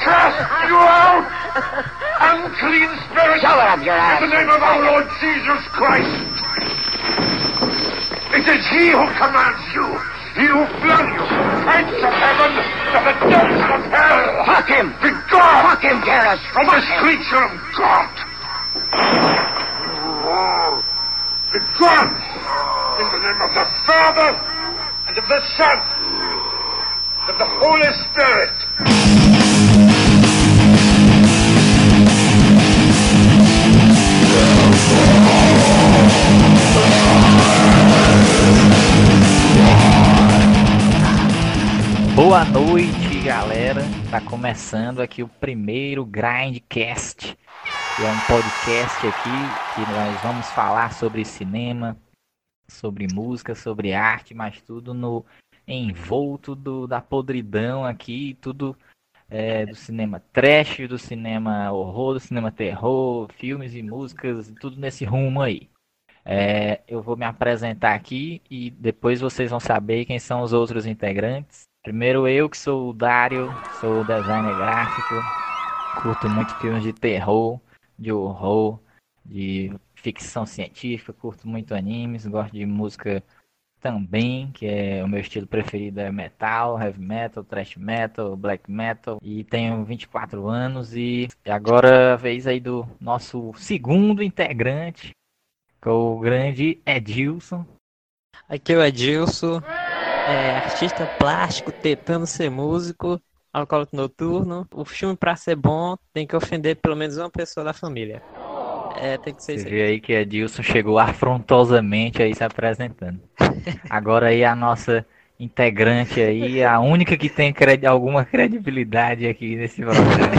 cast you out! Unclean spirit! Show it up your ass. In the name of our Lord Jesus Christ! It is He who commands you! He who flung you from the heights of heaven to the depths of hell! Fuck him! Be gone! Fuck him, Garrus! From Fuck this him. creature of God! Be gone! In the name of the Father, and of the Son, and of the Holy Spirit! Boa noite, galera. Tá começando aqui o primeiro Grindcast. É um podcast aqui que nós vamos falar sobre cinema, sobre música, sobre arte, mas tudo no envolto do, da podridão aqui, tudo é, do cinema trash, do cinema horror, do cinema terror, filmes e músicas, tudo nesse rumo aí. É, eu vou me apresentar aqui e depois vocês vão saber quem são os outros integrantes. Primeiro eu, que sou o Dário, sou designer gráfico, curto muito filmes de terror, de horror, de ficção científica, curto muito animes, gosto de música também, que é o meu estilo preferido é metal, heavy metal, thrash metal, black metal, e tenho 24 anos e agora é a vez aí do nosso segundo integrante, que é o grande Edilson. Aqui é o Edilson, é, artista plástico, tentando ser músico, alcoólico noturno. O filme, pra ser bom, tem que ofender pelo menos uma pessoa da família. É, tem que ser Você isso aí. vê aí que Edilson chegou afrontosamente aí se apresentando. Agora aí a nossa integrante aí, a única que tem cred- alguma credibilidade aqui nesse programa.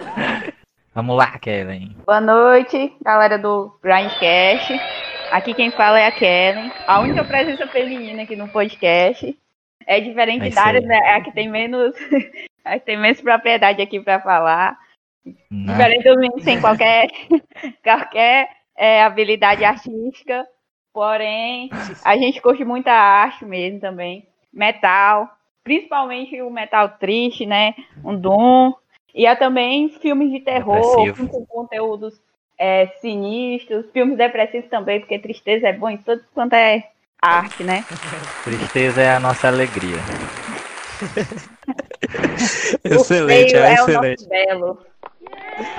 Vamos lá, Kellen. Boa noite, galera do Grindcast. Aqui quem fala é a Kellen, a única presença feminina aqui no podcast. É diferente É da área, aí. né? É a que tem menos, a que tem menos propriedade aqui para falar. Né? Diferente dos meninos sem qualquer, qualquer é, habilidade artística. Porém, a gente curte muita arte mesmo também. Metal, principalmente o metal triste, né? Um Doom. E há também filmes de terror, filmes com conteúdos é, sinistros, filmes depressivos também, porque tristeza é bom em tudo quanto é arte, né? Tristeza é a nossa alegria. Excelente, o é, é o excelente. nosso belo.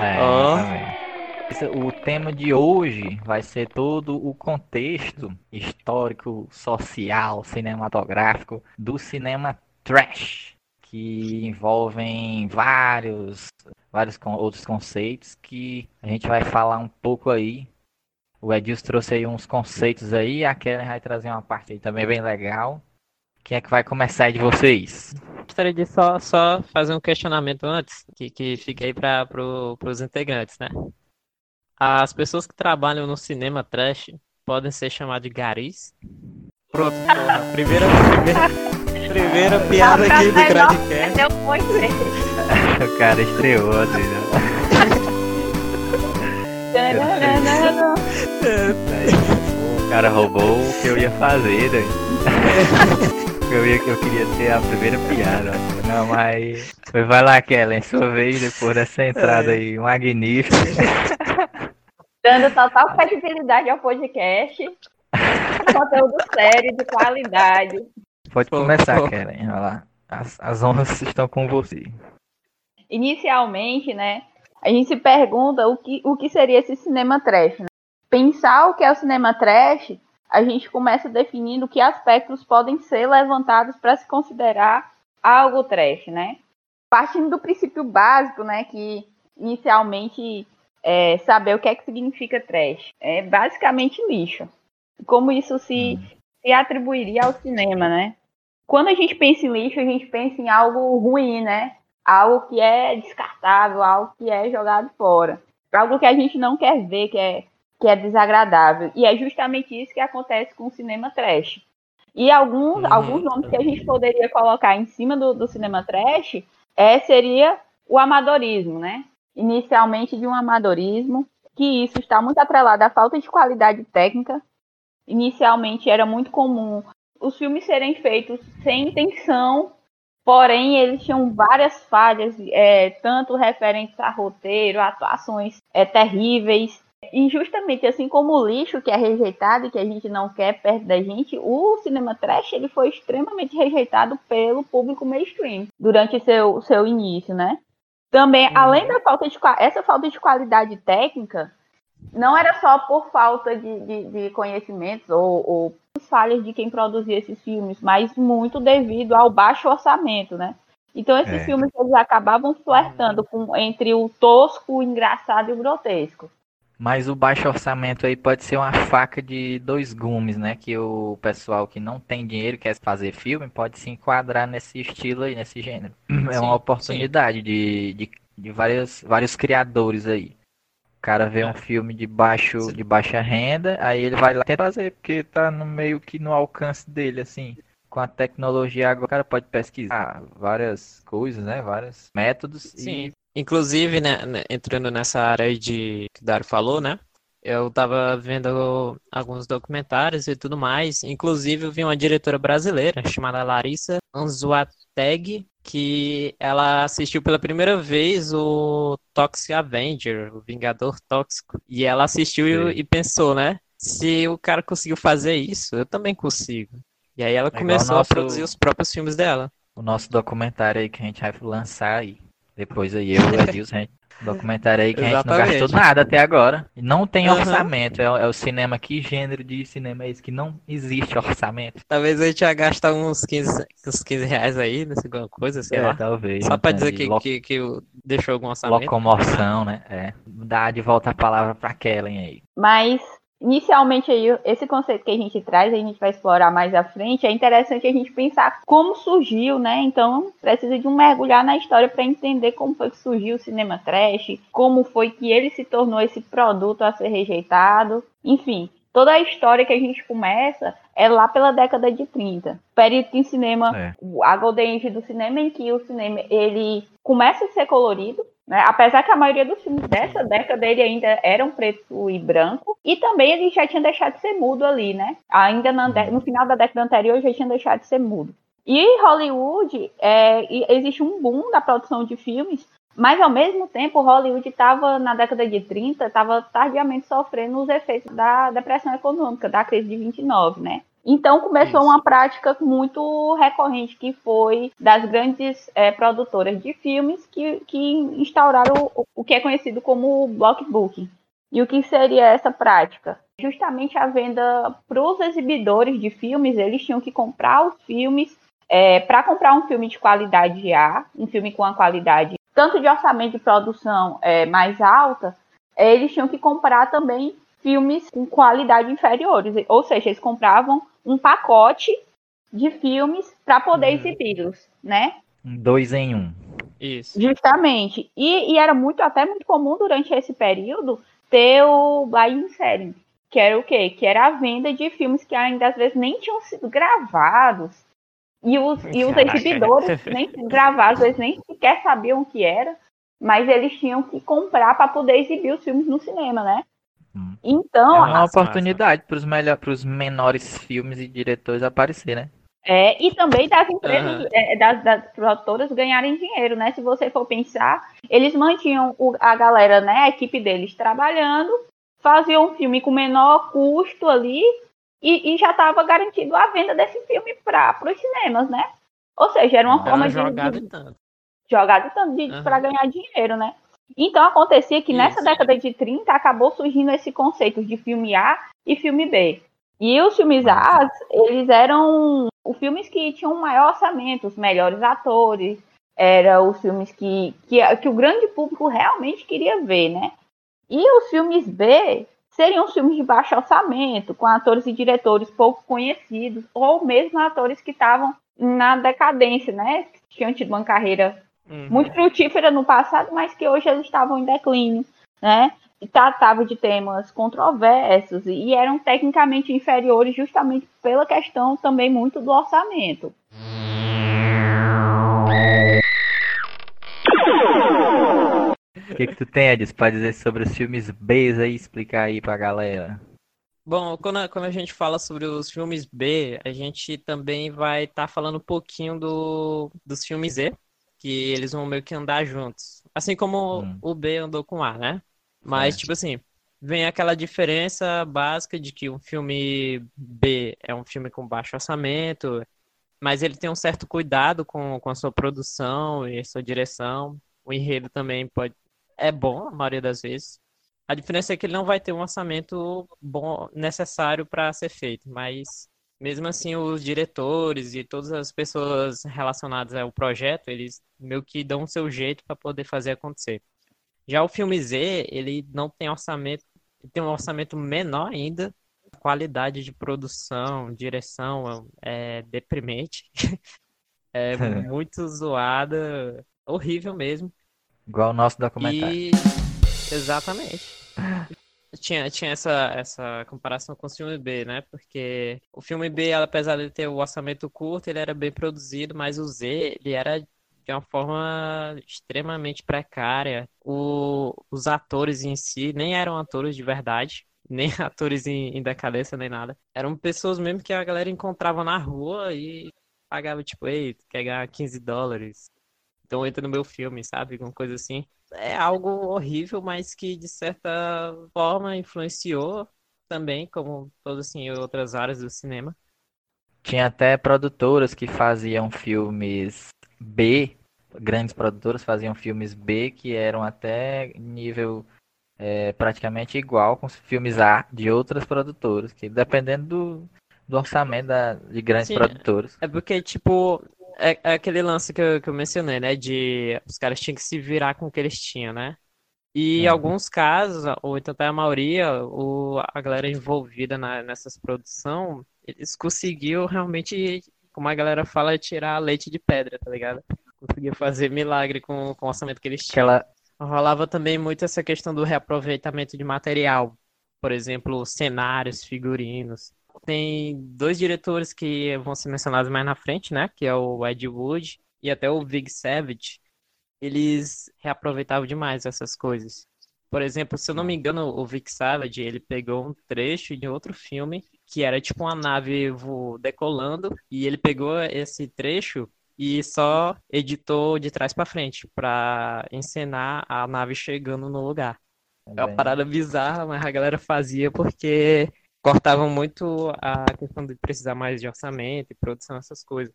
É. Esse- O tema de hoje vai ser todo o contexto histórico, social, cinematográfico do cinema trash, que envolvem vários, vários con- outros conceitos que a gente vai falar um pouco aí. O Edilson trouxe aí uns conceitos aí, a Kellen vai trazer uma parte aí também bem legal. Quem é que vai começar aí de vocês? Gostaria de só, só fazer um questionamento antes, que, que fica aí para pro, os integrantes, né? As pessoas que trabalham no cinema trash podem ser chamadas de garis? Pronto. Primeira, primeira, primeira piada aqui do Grandcast. Deu muito bem. O cara estreou, assim, né? O cara roubou o que eu ia fazer, né? Eu, ia, eu queria ter a primeira piada. Não, mas. Vai lá, Kellen, sua vez depois dessa entrada aí magnífica. Dando total credibilidade ao podcast. Conteúdo sério, de qualidade. Pode Pô, começar, pô. Vai lá. As, as honras estão com você. Inicialmente, né, a gente se pergunta o que, o que seria esse cinema trash. Né? Pensar o que é o cinema trash, a gente começa definindo que aspectos podem ser levantados para se considerar algo trash, né? Partindo do princípio básico, né, que inicialmente é saber o que é que significa trash. É basicamente lixo. Como isso se, se atribuiria ao cinema, né? Quando a gente pensa em lixo, a gente pensa em algo ruim, né? Algo que é descartável, algo que é jogado fora. Algo que a gente não quer ver, que é, que é desagradável. E é justamente isso que acontece com o cinema trash. E alguns, Uhum. alguns nomes que a gente poderia colocar em cima do, do cinema trash é, seria o amadorismo, né? Inicialmente de um amadorismo, que isso está muito atrelado à falta de qualidade técnica. Inicialmente era muito comum os filmes serem feitos sem intenção Porém, eles tinham várias falhas, é, tanto referentes a roteiro, atuações é, terríveis. E justamente assim como o lixo que é rejeitado e que a gente não quer perto da gente, o cinema trash ele foi extremamente rejeitado pelo público mainstream durante seu, seu início, né? Também, além da falta de essa falta de qualidade técnica, não era só por falta de, de, de conhecimentos ou, ou falhas de quem produzia esses filmes, mas muito devido ao baixo orçamento, né? Então esses é. filmes eles acabavam flertando com, entre o tosco, o engraçado e o grotesco. Mas o baixo orçamento aí pode ser uma faca de dois gumes, né? Que o pessoal que não tem dinheiro quer fazer filme pode se enquadrar nesse estilo aí, nesse gênero. É uma oportunidade de, de, de vários, vários criadores aí cara vê um é. filme de, baixo, de baixa renda, aí ele vai lá tentar fazer, porque tá no meio que no alcance dele, assim. Com a tecnologia agora, o cara pode pesquisar várias coisas, né? Vários métodos. Sim. E... Inclusive, né, né, entrando nessa área de que o Dário falou, né? Eu tava vendo alguns documentários e tudo mais. Inclusive, eu vi uma diretora brasileira chamada Larissa Anzuateg, que ela assistiu pela primeira vez o Toxic Avenger, o Vingador Tóxico. E ela assistiu e, e, pensou, né? Se o cara conseguiu fazer isso, eu também consigo. E aí ela é começou nosso... a produzir os próprios filmes dela. O nosso documentário aí que a gente vai lançar aí. Depois aí eu e o Edilson, a gente Documentário aí que a gente não gastou nada até agora. Não tem uhum. orçamento. É, é, o cinema. Que gênero de cinema é esse? Que não existe orçamento. Talvez a gente ia gastar uns 15, uns 15 reais aí nessa alguma coisa, sei é, lá. Talvez. Só pra dizer que, loc... que, que deixou algum orçamento. Locomoção, né? É. Dá de volta a palavra pra Kellen aí. Mas inicialmente aí, esse conceito que a gente traz, a gente vai explorar mais à frente, é interessante a gente pensar como surgiu, né? Então, precisa de um mergulhar na história para entender como foi que surgiu o cinema trash, como foi que ele se tornou esse produto a ser rejeitado, enfim. Toda a história que a gente começa é lá pela década de 30. Período em cinema, é. a Golden Age do cinema, em que o cinema ele começa a ser colorido, né? Apesar que a maioria dos filmes dessa década ele ainda eram preto e branco, e também ele já tinha deixado de ser mudo ali, né? Ainda no final da década anterior já tinha deixado de ser mudo. E Hollywood, é, existe um boom da produção de filmes, mas ao mesmo tempo Hollywood estava na década de 30, estava tardiamente sofrendo os efeitos da depressão econômica, da crise de 29, né? Então começou Isso. uma prática muito recorrente que foi das grandes é, produtoras de filmes que, que instauraram o, o que é conhecido como blockbooking. E o que seria essa prática? Justamente a venda para os exibidores de filmes, eles tinham que comprar os filmes. É, para comprar um filme de qualidade A, um filme com a qualidade tanto de orçamento de produção é, mais alta, eles tinham que comprar também filmes com qualidade inferiores. Ou seja, eles compravam um pacote de filmes para poder hum. exibi-los, né? Dois em um. Isso. Justamente. E, e, era muito, até muito comum durante esse período ter o blind selling, que era o quê? Que era a venda de filmes que ainda às vezes nem tinham sido gravados. E os, e os exibidores nem gravados, eles nem sequer sabiam o que era, mas eles tinham que comprar para poder exibir os filmes no cinema, né? Hum. Então. É uma oportunidade para os melhor, menores filmes e diretores aparecer, né? É, e também das empresas, uhum. é, das, das produtoras ganharem dinheiro, né? Se você for pensar, eles mantinham o, a galera, né, a equipe deles trabalhando, faziam um filme com menor custo ali e, e já estava garantido a venda desse filme para os cinemas, né? Ou seja, era uma era forma jogado de. Tanto. Jogado tanto de, uhum. para ganhar dinheiro, né? Então acontecia que Isso. nessa década de 30 acabou surgindo esse conceito de filme A e filme B. E os filmes A, eles eram os filmes que tinham maior orçamento, os melhores atores, eram os filmes que, que, que o grande público realmente queria ver, né? E os filmes B seriam filmes de baixo orçamento, com atores e diretores pouco conhecidos, ou mesmo atores que estavam na decadência, né? Que tinham tido uma carreira uhum. muito frutífera no passado, mas que hoje eles estavam em declínio, né? E tratavam de temas controversos e eram tecnicamente inferiores justamente pela questão também muito do orçamento. O que, que tu tem, Edis, pra dizer sobre os filmes B aí, explicar aí pra galera? Bom, quando a, quando a gente fala sobre os filmes B, a gente também vai estar falando um pouquinho do, dos filmes Z, que eles vão meio que andar juntos. Assim como Hum. o B andou com o A, né? Mas, Certo. tipo assim, vem aquela diferença básica de que um filme B é um filme com baixo orçamento, mas ele tem um certo cuidado com, com a sua produção e sua direção. O enredo também pode é bom, a maioria das vezes. A diferença é que ele não vai ter um orçamento bom necessário para ser feito, mas mesmo assim os diretores e todas as pessoas relacionadas ao projeto, eles meio que dão o seu jeito para poder fazer acontecer. Já o filme Z, ele não tem orçamento, tem um orçamento menor ainda, a qualidade de produção, direção é deprimente, é muito zoada, horrível mesmo. Igual o nosso documentário. E exatamente. Tinha, tinha essa, essa comparação com o filme B, né? Porque o filme B, apesar de ter o orçamento curto, ele era bem produzido, mas o Z, ele era de uma forma extremamente precária. O, os atores em si nem eram atores de verdade, nem atores em, em decadência, nem nada. Eram pessoas mesmo que a galera encontrava na rua e pagava, tipo, ei, quer ganhar 15 dólares? Então entra no meu filme, sabe? Alguma coisa assim. É algo horrível, mas que de certa forma influenciou também, como todas assim, outras áreas do cinema. Tinha até produtoras que faziam filmes B, grandes produtoras faziam filmes B que eram até nível é, praticamente igual com os filmes A de outras produtoras, que dependendo do, do orçamento da- de grandes Sim, produtoras. É porque, tipo, é, é aquele lance que eu, que eu mencionei, né? De os caras tinham que se virar com o que eles tinham, né? E em alguns casos, ou então até a maioria, o, a galera envolvida na, nessas produções, eles conseguiam realmente, como a galera fala, tirar leite de pedra, tá ligado? Conseguiam fazer milagre com, com o orçamento que eles tinham. Aquela, Rolava também muito essa questão do reaproveitamento de material. Por exemplo, cenários, figurinos. Tem dois diretores que vão ser mencionados mais na frente, né? Que é o Ed Wood e até o Big Savage. Eles reaproveitavam demais essas coisas. Por exemplo, se eu não me engano, o Vic Savage, ele pegou um trecho de outro filme que era tipo uma nave decolando e ele pegou esse trecho e só editou de trás pra frente pra encenar a nave chegando no lugar. É uma também. parada bizarra, mas a galera fazia porque cortavam muito a questão de precisar mais de orçamento e produção, essas coisas.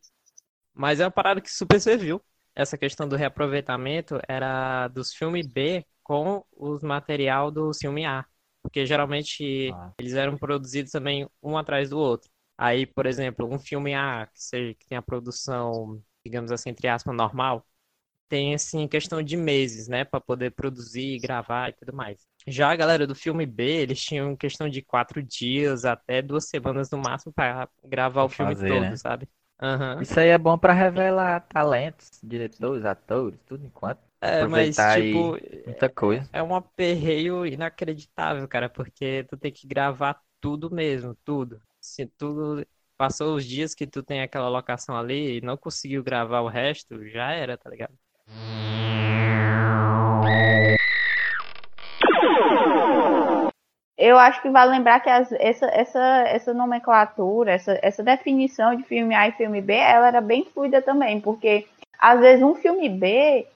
Mas é uma parada que super serviu. Essa questão do reaproveitamento era dos filmes B com os material do filme A. Porque geralmente Ah. eles eram produzidos também um atrás do outro. Aí, por exemplo, um filme A que, seja, que tem a produção, digamos assim, entre aspas, normal, tem assim questão de meses, né, para poder produzir, gravar e tudo mais. Já a galera do filme B, eles tinham questão de quatro dias até duas semanas no máximo para gravar o Pra filme fazer, todo, né? sabe? Aham. Isso aí é bom pra revelar talentos, diretores, atores, tudo enquanto. É, mas Aproveitar tipo, Muita coisa. é um aperreio inacreditável, cara, porque tu tem que gravar tudo mesmo, tudo. Se tu passou os dias que tu tem aquela locação ali e não conseguiu gravar o resto, já era, tá ligado? Eu acho que vale lembrar que as- essa, essa, essa nomenclatura, essa, essa definição de filme A e filme B, ela era bem fluida também, porque às vezes um filme B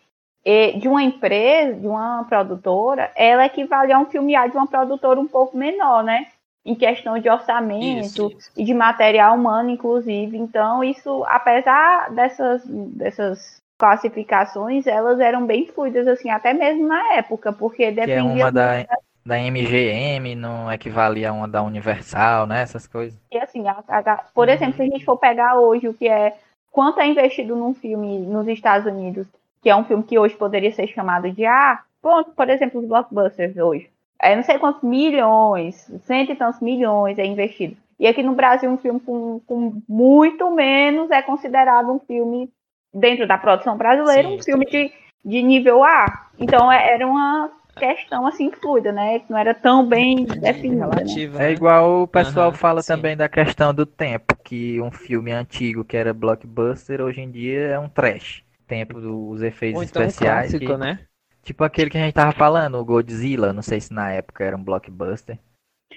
de uma empresa, de uma produtora, ela equivale a um filme A de uma produtora um pouco menor, né? Em questão de orçamento Isso, isso. e de material humano, inclusive. Então, isso, apesar dessas, dessas classificações, elas eram bem fluidas, assim, até mesmo na época, porque Que é dependia uma da, da MGM, não equivalia a uma da Universal, né? Essas coisas. E assim, a- a- por Uhum. exemplo, se a gente for pegar hoje o que é quanto é investido num filme nos Estados Unidos, que é um filme que hoje poderia ser chamado de A, pronto, por exemplo, os blockbusters hoje. É não sei quantos milhões, cento e tantos milhões é investido. E aqui no Brasil, um filme com, com muito menos é considerado um filme, dentro da produção brasileira, Sim, um filme de, de nível A. Então é- era uma questão assim fluida, né? Que não era tão bem definida. né? Relativa, É né? igual o pessoal Aham, fala sim. também da questão do tempo, que um filme antigo que era blockbuster, hoje em dia é um trash. Tempo dos efeitos Ou então um especiais. clássico, que- né? Tipo aquele que a gente tava falando, o Godzilla, não sei se na época era um blockbuster.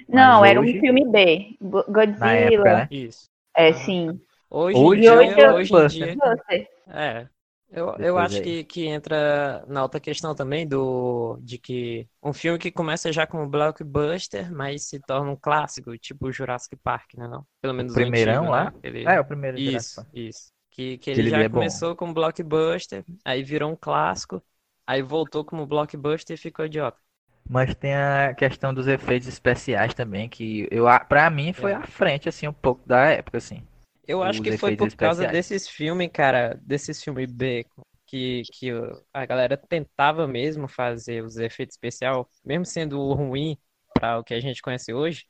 Não, Mas era um hoje- filme B. Go- Godzilla. Na época, né? Isso. É, sim. Hoje, Hoje dia, é hoje em blockbuster. dia, Você. É. Eu, eu acho aí. que, que entra na outra questão também do de que um filme que começa já como blockbuster, mas se torna um clássico, tipo Jurassic Park, né, não? Pelo menos o primeirão lá? né? Aquele- É, o primeiro Isso, isso. Que, que Aquele ele já é bom. começou como blockbuster, aí virou um clássico, aí voltou como blockbuster e ficou idiota. Mas tem a questão dos efeitos especiais também, que eu, a- pra mim foi É. à frente, assim, um pouco da época, assim. Eu acho que foi por efeitos causa especiais. desses filmes, cara, desses filmes B, que, que a galera tentava mesmo fazer os efeitos especiais, mesmo sendo ruim para o que a gente conhece hoje,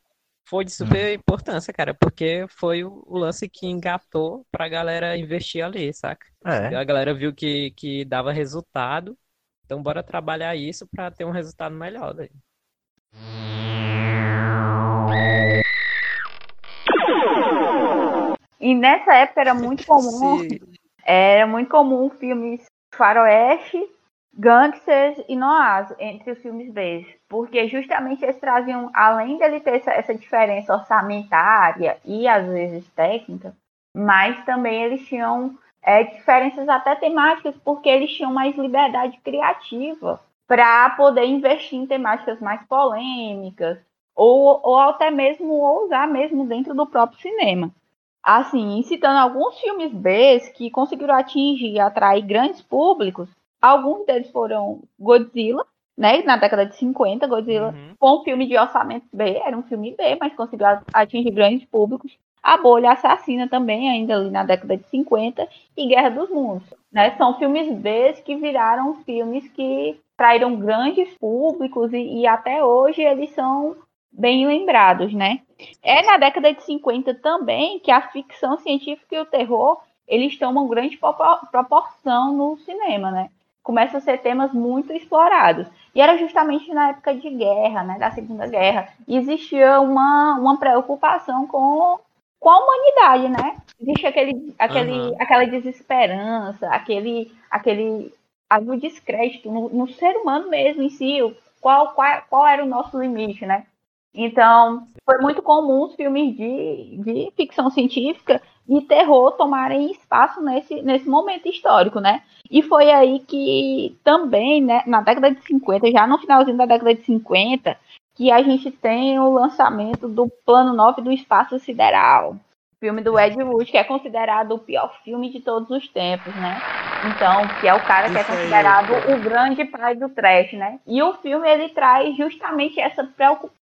foi de super Hum. importância, cara, porque foi o, o lance que engatou pra galera investir ali, saca? É. A galera viu que, que dava resultado, então bora trabalhar isso pra ter um resultado melhor daí. E nessa época era muito comum, Se- era muito comum filmes faroeste, gangsters e noás entre os filmes B, porque justamente eles traziam, além dele ter essa, essa diferença orçamentária e às vezes técnica, mas também eles tinham é, diferenças até temáticas, porque eles tinham mais liberdade criativa para poder investir em temáticas mais polêmicas, ou, ou até mesmo ousar mesmo dentro do próprio cinema. Assim, citando alguns filmes B que conseguiram atingir e atrair grandes públicos, alguns deles foram Godzilla, né, na década de 50, Godzilla Uhum. foi um filme de orçamento B, era um filme B, mas conseguiu atingir grandes públicos. A Bolha Assassina também, ainda ali na década de 50, e Guerra dos Mundos. Né? São filmes B que viraram filmes que traíram grandes públicos e, e até hoje eles são bem lembrados, né? É na década de 50 também que a ficção científica e o terror eles tomam grande propo- proporção no cinema, né? Começam a ser temas muito explorados. E era justamente na época de guerra, né, da Segunda Guerra, e existia uma, uma preocupação com, com a humanidade, né? Existe aquele, aquele, Aham. aquela desesperança, aquele, aquele havia o descrédito no, no ser humano mesmo em si, qual, qual, qual era o nosso limite, né? Então, foi muito comum os filmes de, de ficção científica e terror tomarem espaço nesse, nesse momento histórico, né? E foi aí que também, né, na década de 50, já no finalzinho da década de 50, que a gente tem o lançamento do Plano 9 do Espaço Sideral. Filme do Ed Wood, que é considerado o pior filme de todos os tempos, né? Então, que é o cara que é Isso aí, considerado cara. o grande pai do trash, né? E o filme, ele traz justamente essa preocupação.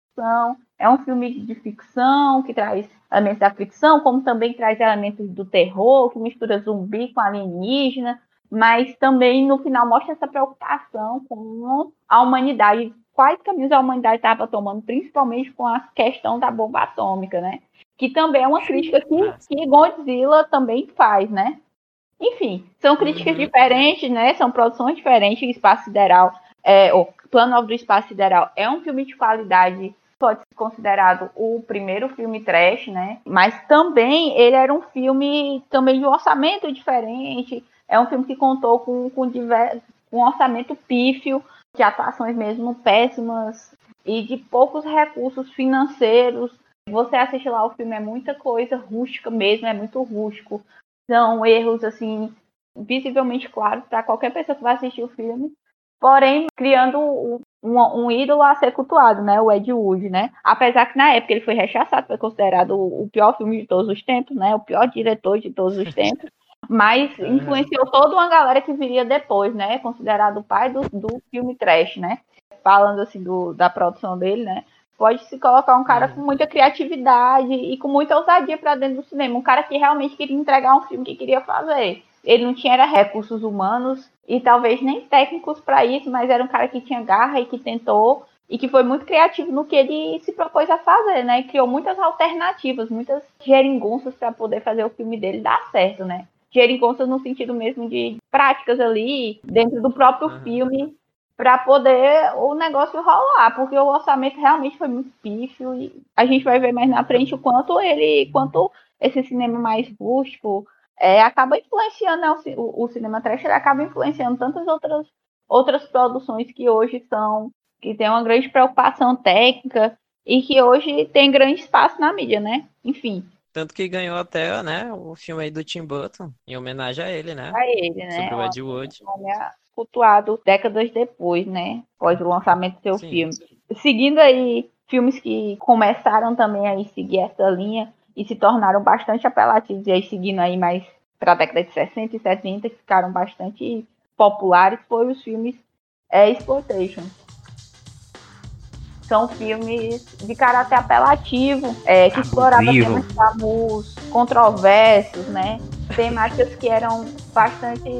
É um filme de ficção, que traz elementos da ficção, como também traz elementos do terror, que mistura zumbi com alienígena, mas também no final mostra essa preocupação com a humanidade, quais caminhos a humanidade estava tomando, principalmente com a questão da bomba atômica, né? Que também é uma crítica que, que Godzilla também faz, né? Enfim, são críticas Uhum. diferentes, né? São produções diferentes. Espaço Sideral, é, o Plano Novo do Espaço Sideral é um filme de qualidade, pode ser considerado o primeiro filme trash, né? Mas também ele era um filme também de um orçamento diferente. É um filme que contou com, com diver- um orçamento pífio, de atuações mesmo péssimas e de poucos recursos financeiros. Você assiste lá o filme, é muita coisa rústica mesmo, é muito rústico. São erros, assim, visivelmente claros para qualquer pessoa que vai assistir o filme. Porém, criando um, um ídolo a ser cultuado, né? O Ed Wood, né? Apesar que na época ele foi rechaçado, foi considerado o pior filme de todos os tempos, né? O pior diretor de todos os tempos. Mas influenciou toda uma galera que viria depois, né? Considerado o pai do, do filme trash, né? Falando assim do, da produção dele, né? Pode se colocar um cara Uhum. com muita criatividade e com muita ousadia para dentro do cinema. Um cara que realmente queria entregar um filme que queria fazer. Ele não tinha era recursos humanos e talvez nem técnicos para isso, mas era um cara que tinha garra e que tentou e que foi muito criativo no que ele se propôs a fazer, né? Criou muitas alternativas, muitas geringonças para poder fazer o filme dele dar certo, né? Geringonças no sentido mesmo de práticas ali dentro do próprio Uhum. filme para poder o negócio rolar, porque o orçamento realmente foi muito pífio e a gente vai ver mais na frente o quanto ele, quanto esse cinema mais rústico é, acaba influenciando né, o o, cinema trash, ele acaba influenciando tantas outras outras produções que hoje são que tem uma grande preocupação técnica e que hoje tem grande espaço na mídia, né? Enfim. Tanto que ganhou até, né, o filme aí do Tim Burton, em homenagem a ele, né? A ele, né? Sobre o Ed Wood. cultuado décadas depois, né? Após o lançamento do seu Sim. filme. Seguindo aí filmes que começaram também a seguir essa linha e se tornaram bastante apelativos, e aí seguindo aí mais para a década de 60 e 70, que ficaram bastante populares, foram os filmes é, Exploitation são filmes de caráter apelativo, é, que exploravam temas tabus, controversos, né? Temáticas que eram bastante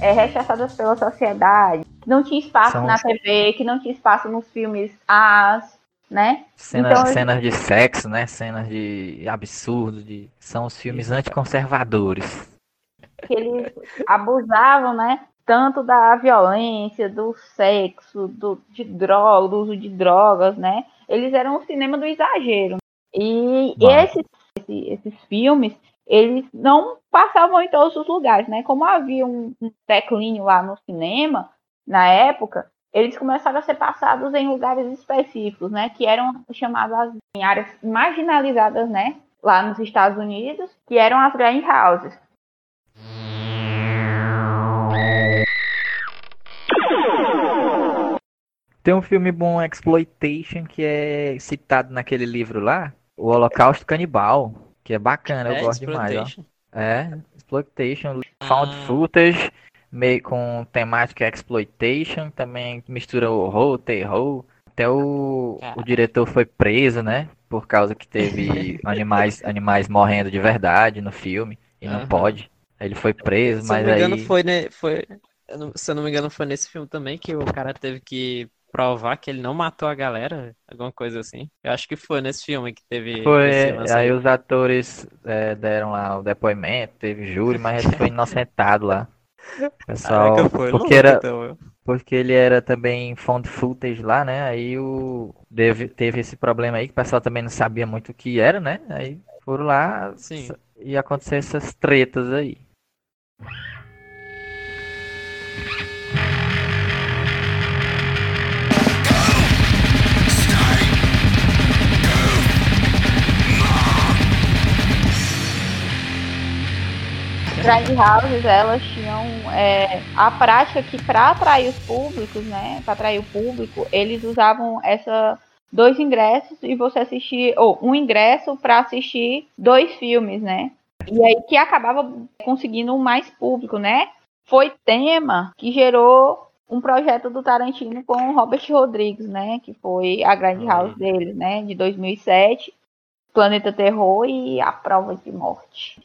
é, rechaçadas pela sociedade, que não tinha espaço são... na TV, que não tinha espaço nos filmes as, né? Cenas, então, cenas de sexo, né? Cenas de absurdo, de... são os filmes anticonservadores. Que eles abusavam, né? tanto da violência, do sexo, do, de droga, do uso de drogas, né? Eles eram um cinema do exagero. E esses, esses, esses, filmes, eles não passavam em todos os lugares, né? Como havia um, um declínio lá no cinema, na época, eles começaram a ser passados em lugares específicos, né? Que eram chamadas em áreas marginalizadas, né? Lá nos Estados Unidos, que eram as grand houses. Tem um filme bom, Exploitation, que é citado naquele livro lá, O Holocausto Canibal, que é bacana, é, eu gosto demais. Ó. É, Exploitation, ah. Found Footage, meio com temática Exploitation, também mistura horror, terror. Até o, o diretor foi preso, né? Por causa que teve animais, animais morrendo de verdade no filme, e não pode. Ele foi preso, se mas aí... Se não me engano, foi, né, foi... Se eu não me engano, foi nesse filme também que o cara teve que provar que ele não matou a galera, alguma coisa assim. Eu acho que foi nesse filme que teve. Foi, aí os atores é, deram lá o depoimento, teve júri, mas ele foi inocentado lá. Pessoal, Caraca, foi porque era então, porque ele era também found footage lá, né? Aí o teve, teve esse problema aí que o pessoal também não sabia muito o que era, né? Aí foram lá Sim. e acontecer essas tretas aí. Grind houses, elas tinham é, a prática que para atrair os públicos, né, para atrair o público, eles usavam essa dois ingressos e você assistir ou um ingresso para assistir dois filmes, né? E aí que acabava conseguindo mais público, né? Foi tema que gerou um projeto do Tarantino com o Robert Rodrigues, né? Que foi a Grand House dele, né? De 2007, Planeta Terror e A Prova de Morte.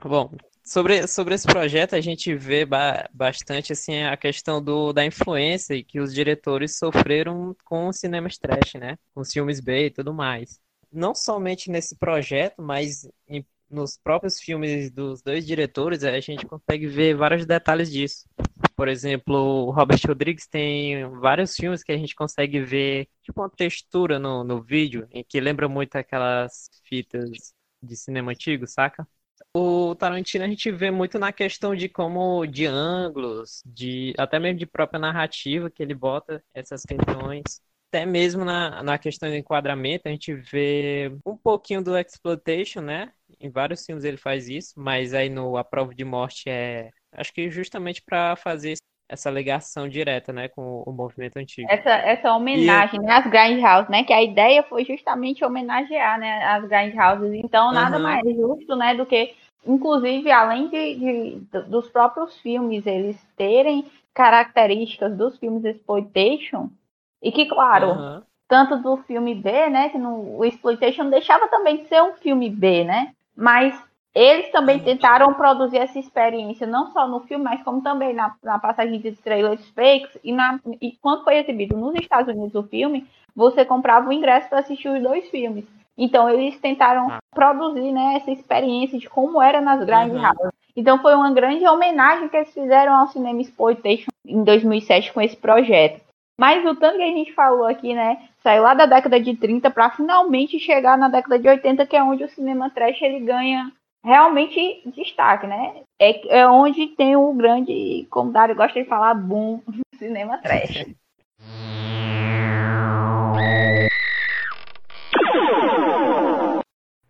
Bom, Sobre, sobre esse projeto, a gente vê ba bastante assim, a questão do, da influência e que os diretores sofreram com os cinemas trash, né? Com os filmes B e tudo mais. Não somente nesse projeto, mas em, nos próprios filmes dos dois diretores, a gente consegue ver vários detalhes disso. Por exemplo, o Robert Rodrigues tem vários filmes que a gente consegue ver tipo uma textura no, no vídeo, em que lembra muito aquelas fitas de cinema antigo, saca? O Tarantino a gente vê muito na questão de como de ângulos, de até mesmo de própria narrativa que ele bota essas questões. Até mesmo na, na questão de enquadramento, a gente vê um pouquinho do exploitation, né? Em vários filmes ele faz isso, mas aí no A Prova de Morte é. Acho que justamente para fazer essa ligação direta, né, com o movimento antigo. Essa, essa homenagem, e... né, às né, que a ideia foi justamente homenagear, né, as Grand Houses. Então, nada uhum. mais justo, né, do que, inclusive, além de, de, dos próprios filmes, eles terem características dos filmes exploitation, e que, claro, uhum. tanto do filme B, né, que no, o exploitation deixava também de ser um filme B, né, mas eles também tentaram produzir essa experiência, não só no filme, mas como também na, na passagem de trailers fakes. E, na, e quando foi exibido nos Estados Unidos o filme, você comprava o ingresso para assistir os dois filmes. Então, eles tentaram ah. produzir né, essa experiência de como era nas grandes uhum. Então, foi uma grande homenagem que eles fizeram ao cinema Exploitation em 2007 com esse projeto. Mas o tanto que a gente falou aqui, né, saiu lá da década de 30 para finalmente chegar na década de 80, que é onde o cinema trash ele ganha realmente destaque, né? É, é onde tem o grande, como Dário gosta de falar, boom cinema trash.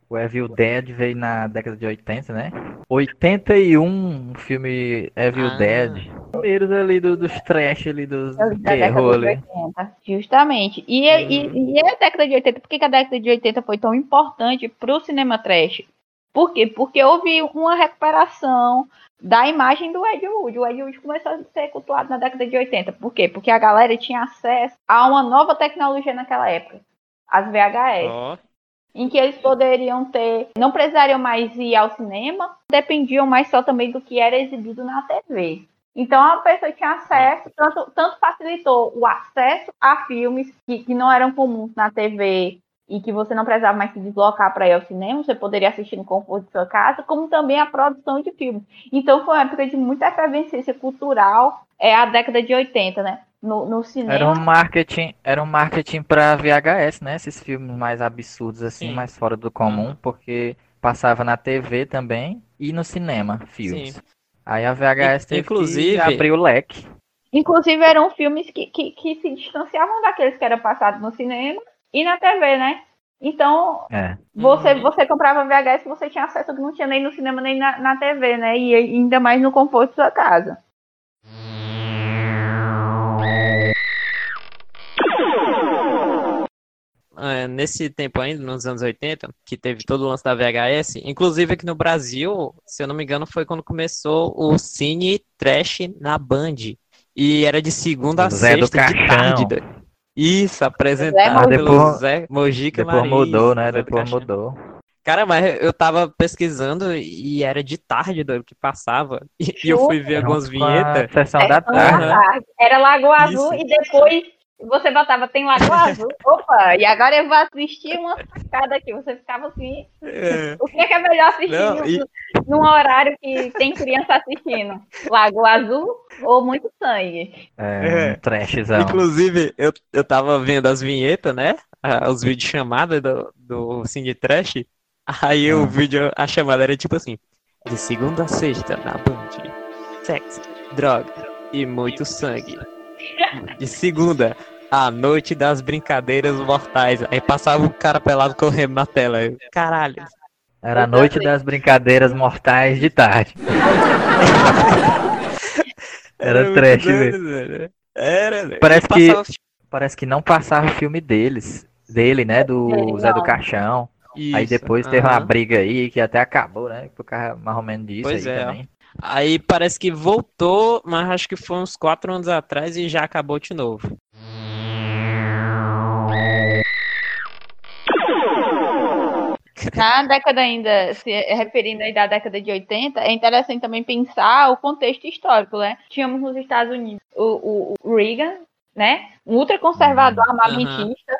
O Evil Dead veio na década de 80, né? 81, um filme Evil Ah. Dead. Primeiros ali do, dos trash ali, dos Da do década terror de ali. 80, justamente. E, é- e, e a década de 80, por que, que a década de 80 foi tão importante pro cinema trash? Por quê? Porque houve uma recuperação da imagem do Ed Wood. O Ed Wood começou a ser cultuado na década de 80. Por quê? Porque a galera tinha acesso a uma nova tecnologia naquela época. As VHS Ó, em que eles poderiam ter, não precisariam mais ir ao cinema, dependiam mais só também do que era exibido na TV. Então a pessoa tinha acesso, tanto, tanto facilitou o acesso a filmes que, que não eram comuns na TV e que você não precisava mais se deslocar para ir ao cinema, você poderia assistir no conforto de sua casa, como também a produção de filmes. Então foi uma época de muita efervescência cultural, é a década de 80, né? No, no cinema. Era um marketing, era um marketing para VHS, né? Esses filmes mais absurdos assim, Sim. mais fora do comum, porque passava na TV também e no cinema, filmes. Sim. Aí a VHS In- teve inclusive- que abrir o leque. Inclusive, eram filmes que, que, que se distanciavam daqueles que eram passados no cinema e na TV, né? Então, É. você, Uhum. você comprava VHS que você tinha acesso que não tinha nem no cinema nem na, na TV, né? E ainda mais no conforto de sua casa. Nesse tempo ainda, nos anos 80, que teve todo o lance da VHS, inclusive aqui no Brasil, se eu não me engano, foi quando começou o Cine Trash na Band. E era de segunda a Zé do sexta de tarde. Isso, apresentado Mojica. pelo Depois- Zé Mojica Depois Marisa, mudou, né? Zé do Depois Caixão. mudou. Cara, mas eu tava pesquisando e era de tarde doido, que passava. E, eu fui ver algumas a vinhetas. Sessão É, da da tarde. tarde. Era Lagoa Azul Isso. e depois você botava, tem Lagoa Azul. Opa, e agora eu vou assistir uma sacada aqui. Você ficava assim. É, O que é, que é melhor assistir Não, num- e- num horário que tem criança assistindo? Lagoa Azul ou muito sangue? É, É. um trashzão. Inclusive, eu, eu tava vendo as vinhetas, né? Os vídeos chamadas do, do Cine Trash. Aí o Ah. vídeo, a chamada era tipo assim: De segunda a sexta na Band, sexo, droga e muito sangue. De segunda, a noite das brincadeiras mortais. Aí passava o cara pelado correndo na tela. Eu, Caralho. Era a noite das brincadeiras mortais de tarde. Era trash, velho. Era, velho. Parece que- passava- Parece que não passava o filme deles. Dele, né? Do Dele, Zé do. Caixão. Aí Isso, depois teve uma aham. briga aí que até acabou, né? Por causa mais ou menos disso Pois aí é, também. Aí parece que voltou, mas acho que foi uns quatro anos atrás e já acabou de novo. Na década ainda, se referindo aí da década de 80, é interessante também pensar o contexto histórico, né? Tínhamos nos Estados Unidos o, o- o Reagan, né? Um ultraconservador armamentista,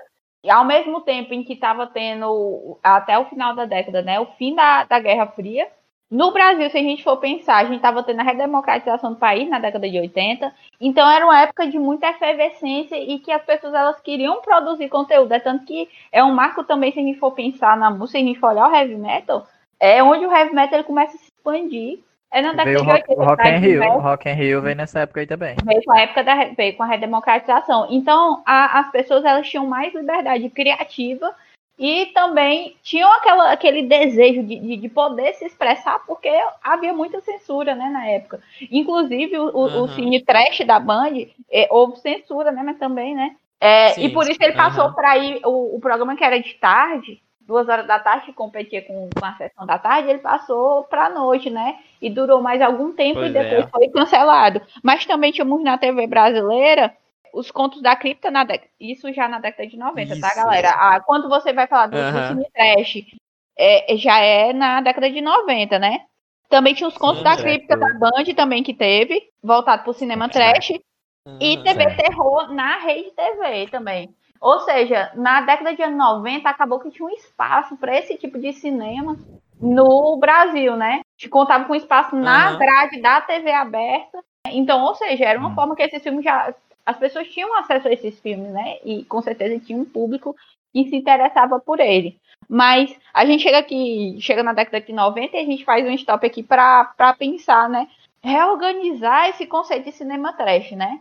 e ao mesmo tempo em que estava tendo, até o final da década, né? O fim da, da Guerra Fria. No Brasil, se a gente for pensar, a gente estava tendo a redemocratização do país na década de 80, então era uma época de muita efervescência e que as pessoas elas queriam produzir conteúdo. É tanto que é um marco também, se a gente for pensar na música, se a gente for olhar o heavy metal, é onde o heavy metal ele começa a se expandir. É na década Veio de Rock, 80. o Rock tá? in Rio. O Rock in Rio veio nessa época aí também. Veio com a época da veio com a redemocratização. Então, a- as pessoas elas tinham mais liberdade criativa e também tinham aquela, aquele desejo de, de, de poder se expressar, porque havia muita censura, né, na época. Inclusive, o, o, o cine trash da Band, é, houve censura, né, mas também, né? É, Sim, e por isso ele passou aham. para ir, o, o programa que era de tarde, duas horas da tarde, que competia com, com a sessão da tarde, ele passou para noite, né? E durou mais algum tempo Pois e depois é. foi cancelado. Mas também tínhamos na TV brasileira os contos da cripta na década. Isso já na década de 90, tá, Isso. galera? Ah, quando você vai falar do, cine trash, é, já é na década de 90, né? Também tinha os contos Sim, da certo. cripta da Band também que teve, voltado pro cinema trash. E Aham. TV Certo. terror na rede TV também. Ou seja, na década de anos 90 acabou que tinha um espaço para esse tipo de cinema no Brasil, né? Que contava com espaço na Aham. grade da TV aberta. Então, ou seja, era uma Hum. forma que esses filmes já. As pessoas tinham acesso a esses filmes, né? E com certeza tinha um público que se interessava por ele. Mas a gente chega aqui, chega na década de 90 e a gente faz um stop aqui para pensar, né? Reorganizar esse conceito de cinema trash, né?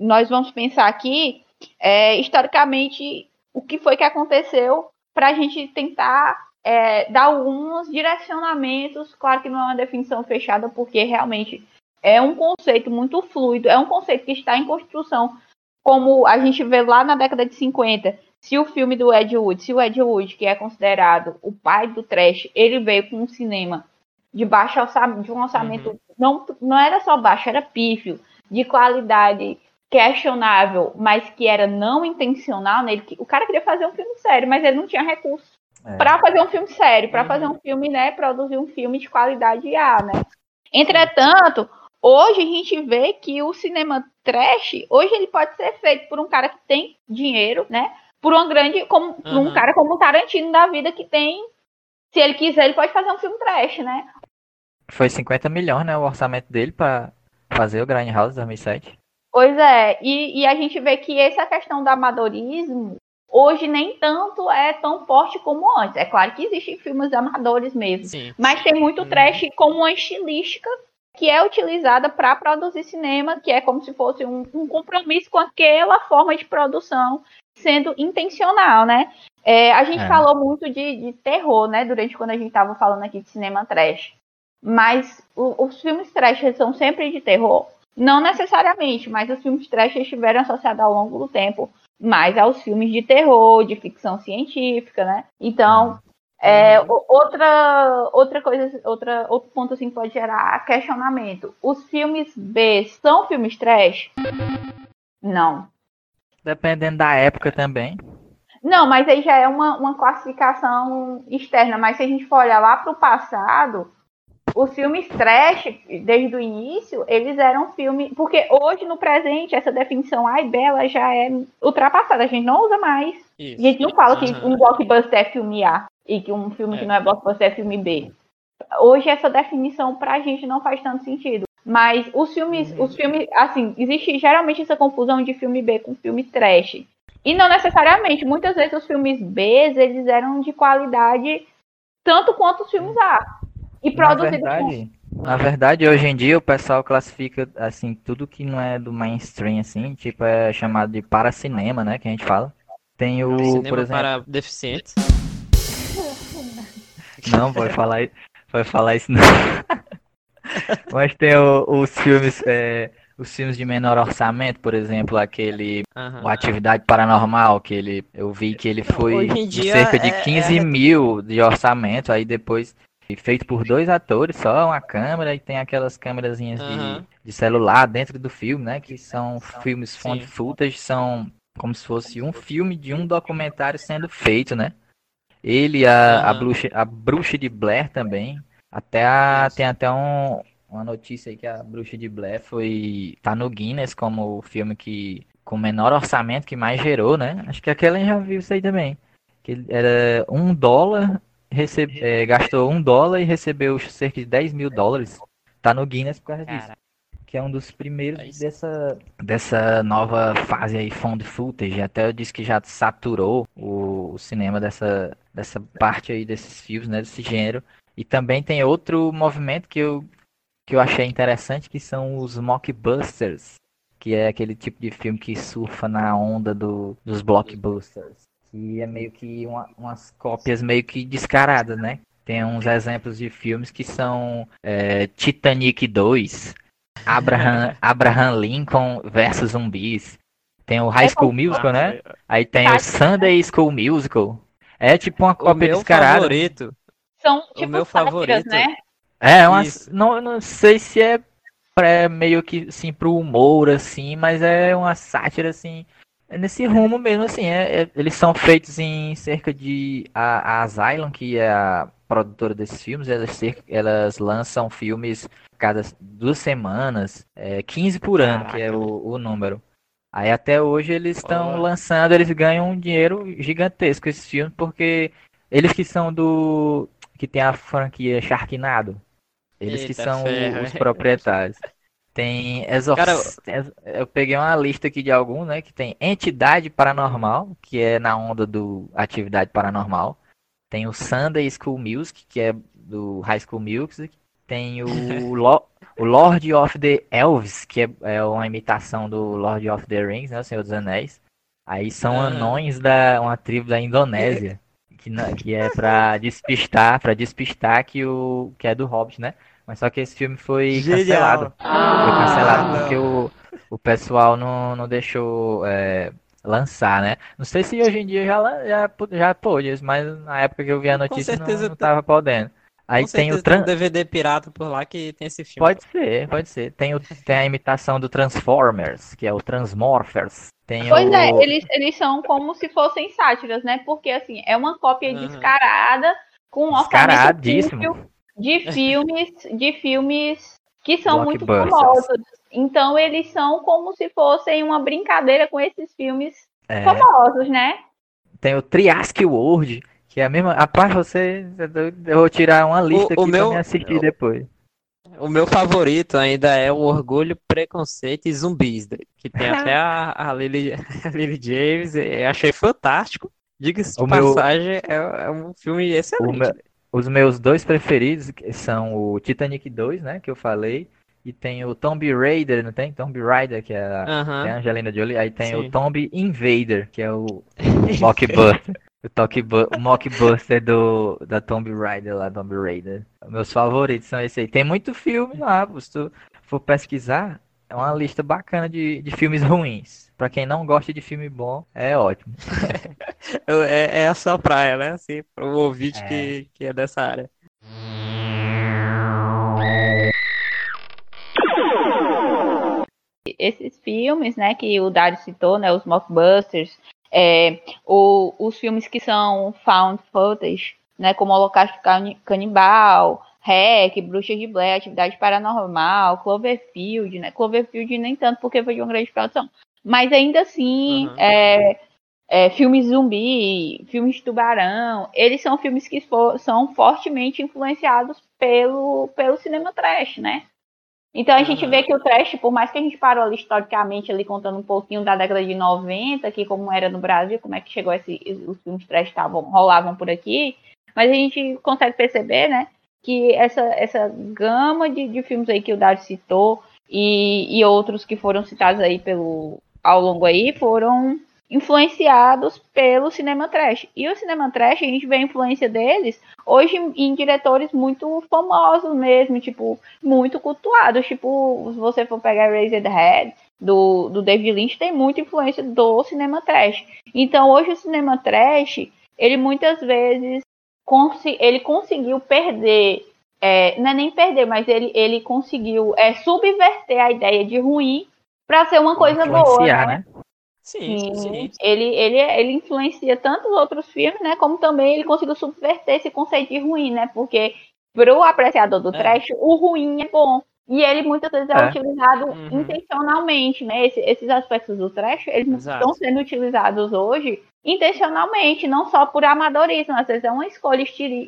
Nós vamos pensar aqui, é, historicamente, o que foi que aconteceu para a gente tentar é, dá alguns direcionamentos, claro que não é uma definição fechada, porque realmente é um conceito muito fluido, é um conceito que está em construção, como a gente vê lá na década de 50. Se o filme do Ed Wood, se o Ed Wood, que é considerado o pai do trash, ele veio com um cinema de baixo orçamento, de um orçamento, uhum. não, não era só baixo, era pífio, de qualidade questionável, mas que era não intencional nele. O cara queria fazer um filme sério, mas ele não tinha recurso é. para fazer um filme sério, para uhum. fazer um filme, né, produzir um filme de qualidade A, né? Entretanto, hoje a gente vê que o cinema trash, hoje ele pode ser feito por um cara que tem dinheiro, né? Por um grande, como uhum. por um cara como o Tarantino da vida que tem, se ele quiser, ele pode fazer um filme trash, né? Foi 50 milhões, né, o orçamento dele para fazer o Grindhouse 2007. Pois é, e, e a gente vê que essa questão do amadorismo hoje nem tanto é tão forte como antes. É claro que existem filmes amadores mesmo, Sim. mas tem muito uhum. trash como uma estilística que é utilizada para produzir cinema, que é como se fosse um, um, compromisso com aquela forma de produção, sendo intencional, né? É, a gente é. falou muito de, de, terror, né, durante quando a gente estava falando aqui de cinema trash. Mas o, os filmes trash são sempre de terror? Não necessariamente, mas os filmes trash estiveram associados ao longo do tempo mais aos filmes de terror, de ficção científica, né? Então, é, uhum. outra, outra coisa, outra, outro ponto assim pode gerar questionamento. Os filmes B são filmes trash? Não. Dependendo da época também. Não, mas aí já é uma, uma classificação externa. Mas se a gente for olhar lá para o passado, os filmes trash, desde o início, eles eram filmes. Porque hoje, no presente, essa definição A e B ela já é ultrapassada. A gente não usa mais. Isso. A gente não fala que um blockbuster é filme A e que um filme é. que não é blockbuster é filme B. Hoje, essa definição pra gente não faz tanto sentido. Mas os filmes, uhum. os filmes, assim, existe geralmente essa confusão de filme B com filme trash. E não necessariamente, muitas vezes os filmes B, eles eram de qualidade tanto quanto os filmes A. E produzido na verdade, com... na verdade, hoje em dia o pessoal classifica assim tudo que não é do mainstream assim, tipo é chamado de paracinema, né, que a gente fala. Tem o, Cinema por exemplo, para deficientes. Não, pode falar, pode falar isso não. Mas tem o, os filmes, é, os filmes de menor orçamento, por exemplo, aquele uhum. o Atividade Paranormal, que ele, eu vi que ele foi de cerca de 15 é, é... mil de orçamento, aí depois feito por dois atores, só uma câmera e tem aquelas câmerazinhas uhum. de, de celular dentro do filme, né? Que são filmes fonte footage, são como se fosse um filme de um documentário sendo feito, né? Ele, a, a, bruxa, a bruxa de Blair também. Até a, tem até um, uma notícia aí que a bruxa de Blair foi. tá no Guinness como o filme que. com menor orçamento que mais gerou, né? Acho que aquela já viu isso aí também. Que era um dólar recebe, é, gastou um dólar e recebeu cerca de 10 mil dólares. Tá no Guinness por causa disso. Que é um dos primeiros é dessa, dessa nova fase aí, found footage. Até eu disse que já saturou o, o cinema dessa, dessa parte aí desses filmes, né? Desse gênero. E também tem outro movimento que eu, que eu achei interessante, que são os mockbusters. Que é aquele tipo de filme que surfa na onda do, dos blockbusters que é meio que uma, umas cópias meio que descaradas, né? Tem uns exemplos de filmes que são é, Titanic 2, Abraham, Abraham Lincoln versus zumbis. Tem o High é School Musical, né? Aí tem o Sunday School Musical. É tipo uma cópia descarada. Favorito. São tipo o meu favorito, né? É, uma, não, não sei se é pré, meio que assim pro humor assim, mas é uma sátira assim é nesse rumo mesmo, assim, é, é, eles são feitos em cerca de. A, a Asylum, que é a produtora desses filmes, elas, elas lançam filmes cada duas semanas, é, 15 por ano, Caraca. que é o, o número. Aí até hoje eles estão lançando, eles ganham um dinheiro gigantesco esses filmes, porque eles que são do. que tem a franquia Sharknado. Eles Eita que são ferro. os proprietários. Tem exor... Cara, eu peguei uma lista aqui de alguns, né? Que tem Entidade Paranormal, que é na onda do Atividade Paranormal. Tem o Sunday School Music, que é do High School Music. Tem o, Lo... o Lord of the Elves, que é, é uma imitação do Lord of the Rings, né? O Senhor dos Anéis. Aí são ah. anões da uma tribo da Indonésia. Que não- que é pra despistar, pra despistar que o que é do Hobbit, né? Mas só que esse filme foi cancelado. Foi cancelado Ah, porque o, o pessoal não, não deixou é, lançar, né? Não sei se hoje em dia já, já, já pôde, mas na época que eu vi a notícia não, certeza não tem- tava podendo. Aí Com tem o tran... um DVD pirata por lá que tem esse filme. Pode ser, pode ser. Tem, o, tem a imitação do Transformers, que é o Transmorphers. Tem Pois o... é, eles, eles são como se fossem sátiras, né? Porque assim, é uma cópia Aham. descarada com um orçamento de filmes, de filmes que são muito famosos. Então eles são como se fossem uma brincadeira com esses filmes É, famosos, né? tem o Triassic World, que é a mesma. Rapaz, você. Eu vou tirar uma lista o aqui meu- pra me assistir depois. O meu favorito ainda é o Orgulho, Preconceito e Zumbis, né? que tem até a, a Lily, a Lily James. e achei fantástico. Diga-se de O meu- passagem, é, é um filme O excelente. meu- os meus dois preferidos são o Titanic 2, né? Que eu falei. E tem o Tomb Raider, não tem? Tomb Raider, que é a, Aham. tem a Angelina Jolie. Aí tem Sim. o Tomb Invader, que é o Mockbuster. o Talkbu- o Mockbuster do, da Tomb Raider lá, Tomb Raider. Meus favoritos são esses aí. Tem muito filme lá, se tu for pesquisar, é uma lista bacana de, de filmes ruins. Pra quem não gosta de filme bom, é ótimo. Eu- É, é a sua praia, né? Assim, para o ouvinte É. que, que é dessa área. Esses filmes, né, que o Dário citou, né, os mockbusters, é, os filmes que são found footage, né, como Holocausto Cani- Canibal, Hack, Bruxas de Blair, Atividade Paranormal, Cloverfield, né, Cloverfield nem tanto porque foi de uma grande produção, mas ainda assim, Uhum. é, é, filmes zumbi, filmes de tubarão, eles são filmes que fo- são fortemente influenciados pelo, pelo cinema trash, né? Então a gente vê que o trash, por mais que a gente parou ali historicamente ali contando um pouquinho da década de 90, que como era no Brasil, como é que chegou esse, os filmes trash estavam rolavam por aqui, mas a gente consegue perceber, né, que essa, essa gama de, de filmes aí que o Dário citou e, e outros que foram citados aí pelo ao longo aí foram influenciados pelo cinema trash. E o cinema trash, a gente vê a influência deles hoje em, diretores muito famosos mesmo, tipo, muito cultuados. Tipo, se você for pegar Razed Head, do, do David Lynch, tem muita influência do cinema trash. Então, hoje o cinema trash, ele muitas vezes ele conseguiu perder, é, não é nem perder, mas ele, ele conseguiu é, subverter a ideia de ruim para ser uma coisa boa. Né? né? Sim, sim, sim. Ele, ele, ele influencia tanto os outros filmes, né? Como também ele conseguiu subverter esse conceito de ruim, né? Porque pro apreciador do É. trash, o ruim é bom. E ele muitas vezes é, É. utilizado Uhum. intencionalmente, né? Esse- esses aspectos do trash, eles Exato. estão sendo utilizados hoje intencionalmente, não só por amadorismo. Às vezes é uma escolha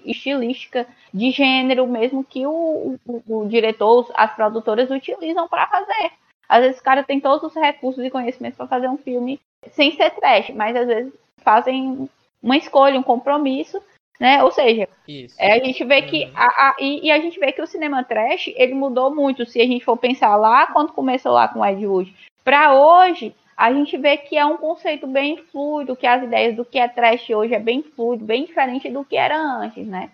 estilística de gênero mesmo que o, o- o diretor, as produtoras utilizam para fazer. Às vezes o cara tem todos os recursos e conhecimentos para fazer um filme sem ser trash, mas às vezes fazem uma escolha, um compromisso, né? Ou seja, Isso. é, a gente vê que Uhum. a, a- e, e a gente vê que o cinema trash ele mudou muito. Se a gente for pensar lá quando começou lá com o Ed Wood, para hoje a gente vê que é um conceito bem fluido, que as ideias do que é trash hoje é bem fluido, bem diferente do que era antes, né?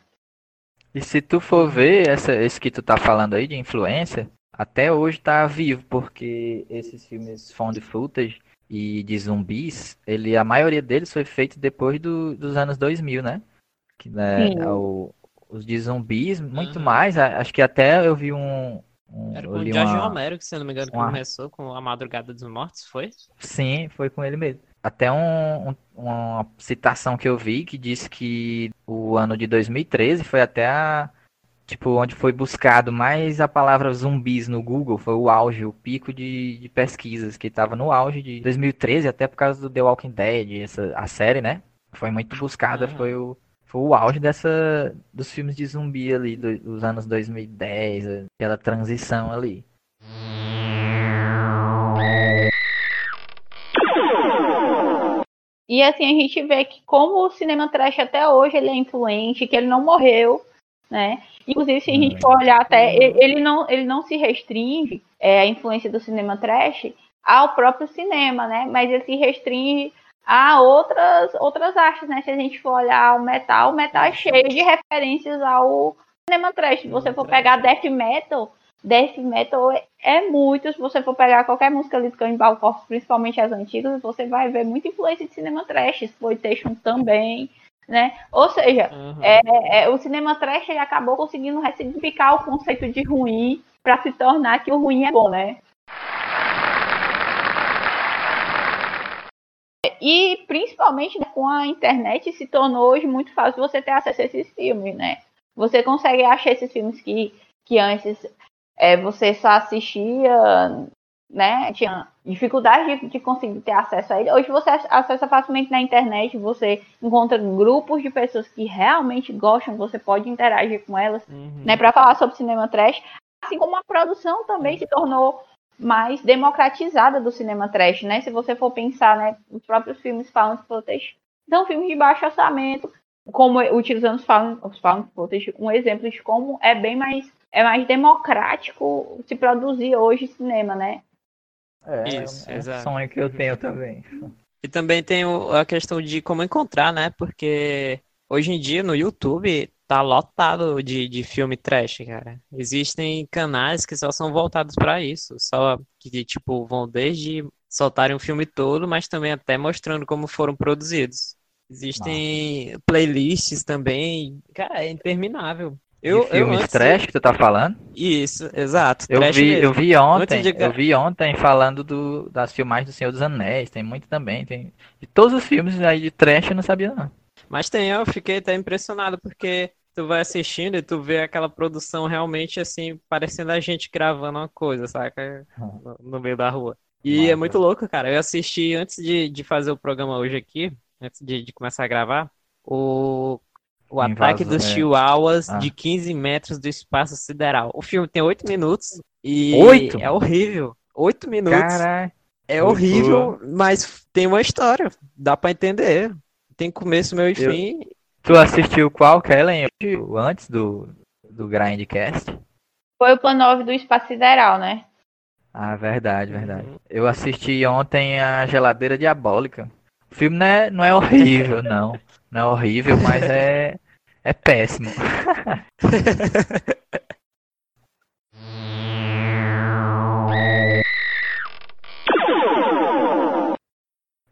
E se tu for ver essa, esse que tu tá falando aí de influência, até hoje tá vivo, porque esses filmes found footage e de zumbis, ele, a maioria deles foi feito depois do- dos anos 2000, né? Que, né, Sim. é o- os de zumbis, muito Uhum. mais, acho que até eu vi um... um Era com o uma- Romero, que se eu não me engano, que uma- começou com A Madrugada dos Mortos, foi? Sim, foi com ele mesmo. Até um- um- uma citação que eu vi que disse que o ano de 2013 foi até a. Tipo, onde foi buscado mais a palavra zumbis no Google, foi o auge, o pico de, de pesquisas, que estava no auge de 2013, até por causa do The Walking Dead, essa, a série, né? Foi muito buscada, Aham. foi o, foi o auge dessa, dos filmes de zumbi ali, do- dos anos 2010, aquela transição ali. E assim a gente vê que como o cinema trash até hoje ele é influente, que ele não morreu, né? Inclusive se a gente for olhar até ele não ele não se restringe é, a influência do cinema trash ao próprio cinema, né? Mas ele se restringe há outras, outras artes, né? Se a gente for olhar o metal, o metal é cheio de referências ao cinema trash. Se você for pegar death metal, death metal é, é muito. Se você for pegar qualquer música ali do Cannibal Corpse, principalmente as antigas, você vai ver muita influência de cinema trash, exploitation também, né? Ou seja, uhum. é, é, o cinema trash ele acabou conseguindo ressignificar o conceito de ruim para se tornar que o ruim é bom, né? E principalmente com a internet se tornou hoje muito fácil você ter acesso a esses filmes, né? Você consegue achar esses filmes que, que antes é, você só assistia, né? Tinha dificuldade de, de, conseguir ter acesso a ele. Hoje você acessa facilmente na internet, você encontra grupos de pessoas que realmente gostam, você pode interagir com elas, uhum. né? Para falar sobre cinema trash. Assim como a produção também uhum. se tornou mais democratizada do cinema trash, né? Se você for pensar, né, os próprios filmes found footage são filmes de baixo orçamento, como utilizando os found footage, um exemplo de como é bem mais é mais democrático se produzir hoje cinema, né? É, Isso, é um exato. sonho que eu tenho também. E também tem a questão de como encontrar, né? Porque hoje em dia no YouTube tá lotado de, de filme trash, cara. Existem canais que só são voltados para isso, só que tipo vão desde soltarem um filme todo, mas também até mostrando como foram produzidos. Existem Nossa. playlists também, cara, é interminável. Eu, de filmes eu trash que tu tá falando? Isso, exato. Eu vi, mesmo. eu vi ontem, de... eu vi ontem falando do, das filmagens do Senhor dos Anéis, tem muito também, tem de todos os filmes aí de trash eu não sabia não. Mas tem, eu fiquei até impressionado porque tu vai assistindo e tu vê aquela produção realmente assim, parecendo a gente gravando uma coisa, saca? No, no meio da rua. E Nossa. é muito louco, cara. Eu assisti antes de, de fazer o programa hoje aqui, antes de, de começar a gravar, o, o ataque dos é. chihuahuas ah. de 15 metros do espaço sideral. O filme tem 8 minutos e Oito? é horrível. 8 minutos. Caralho. É horrível, mas tem uma história. Dá para entender. Tem começo, meio e eu, fim. Tu assistiu qual, Kellen? Antes do, do Grindcast? Foi o plano 9 do Espaço Sideral, né? Ah, verdade, verdade. Uhum. Eu assisti ontem a Geladeira Diabólica. O filme não é, não é horrível, não. Não é horrível, mas é, é péssimo.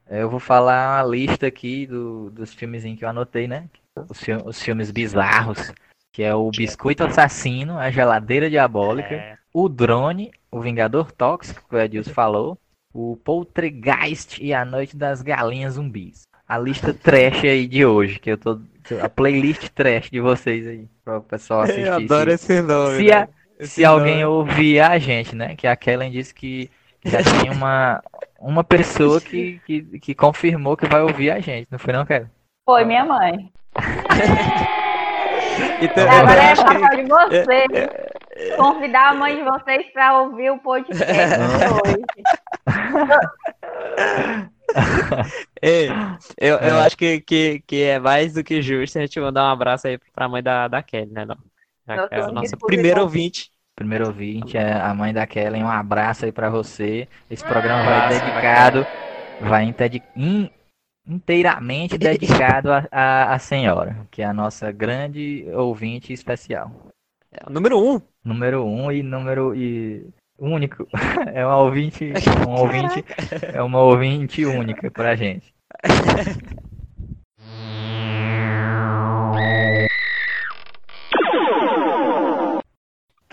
Eu vou falar uma lista aqui do, dos filmes em que eu anotei, né? Os, os, filmes bizarros, que é o Biscoito Assassino, A Geladeira Diabólica, é. o Drone, o Vingador Tóxico, que o Edilson falou, o Poltergeist e A Noite das Galinhas Zumbis. A lista trash aí de hoje, que eu tô. A playlist trash de vocês aí, para o pessoal assistir. Eu adoro se, esse nome. Se, a, esse se nome. alguém ouvir a gente, né? Que a Kellen disse que já tinha uma, uma pessoa que, que, que confirmou que vai ouvir a gente, não foi não, Karen? Foi minha mãe. então, Agora é papel que... de vocês. É, é, convidar a mãe de vocês para ouvir o podcast hoje. Ei, eu, eu acho que, que, que é mais do que justo a gente mandar um abraço aí pra mãe da, da Kelly, né? Já que é a nossa primeira ouvinte. Primeiro ouvinte, é a mãe da Kellen, um abraço aí para você. Esse programa vai dedicado, vai in, inteiramente dedicado à senhora, que é a nossa grande ouvinte especial. É número um. Número um e número e único. É uma ouvinte, um ouvinte, é uma ouvinte única pra gente.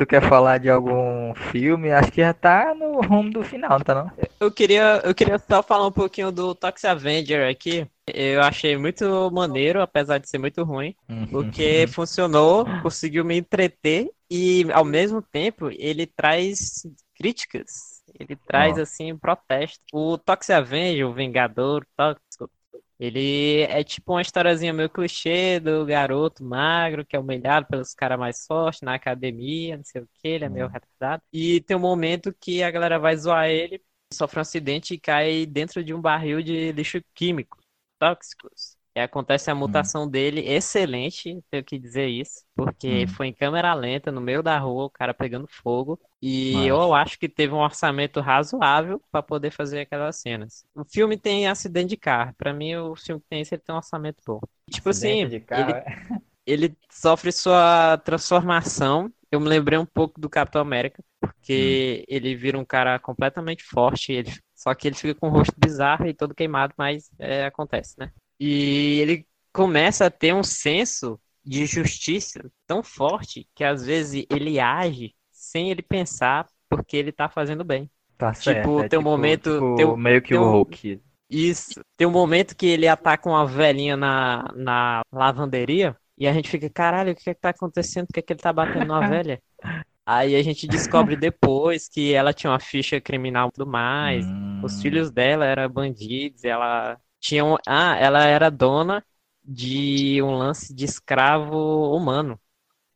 Tu quer falar de algum filme? Acho que já tá no rumo do final, tá não? Eu queria, eu queria só falar um pouquinho do Toxic Avenger aqui. Eu achei muito maneiro, apesar de ser muito ruim, uhum. porque funcionou, conseguiu me entreter e ao mesmo tempo ele traz críticas. Ele traz oh. assim protesto. O Toxic Avenger, o Vingador Tóxico, ele é tipo uma historiazinha meio clichê do garoto magro que é humilhado pelos caras mais fortes na academia, não sei o que, ele é meio uhum. retardado. E tem um momento que a galera vai zoar ele, sofre um acidente e cai dentro de um barril de lixo químico, tóxicos. E acontece a mutação dele excelente, tenho que dizer isso, porque Hum. foi em câmera lenta, no meio da rua, o cara pegando fogo. E Nossa. eu acho que teve um orçamento razoável para poder fazer aquelas cenas. O filme tem acidente de carro. Pra mim, o filme que tem isso, ele tem um orçamento bom. Tipo assim, Acidente de carro, ele, é? ele sofre sua transformação. Eu me lembrei um pouco do Capitão América, porque ele vira um cara completamente forte, ele- só que ele fica com o rosto bizarro e todo queimado, mas é, acontece, né? E ele começa a ter um senso de justiça tão forte que às vezes ele age sem ele pensar porque ele tá fazendo bem. Tá Tipo, certo. é tem um momento- tipo, tem um- meio que o um- Hulk. Isso. Tem um momento que ele ataca uma velhinha na, na lavanderia e a gente fica, caralho, o que é que tá acontecendo? Por que é que ele tá batendo numa velha? Aí a gente descobre depois que ela tinha uma ficha criminal e tudo mais. Os Hum, filhos dela eram bandidos, ela tinha um... Ah, ela era dona de um lance de escravo humano.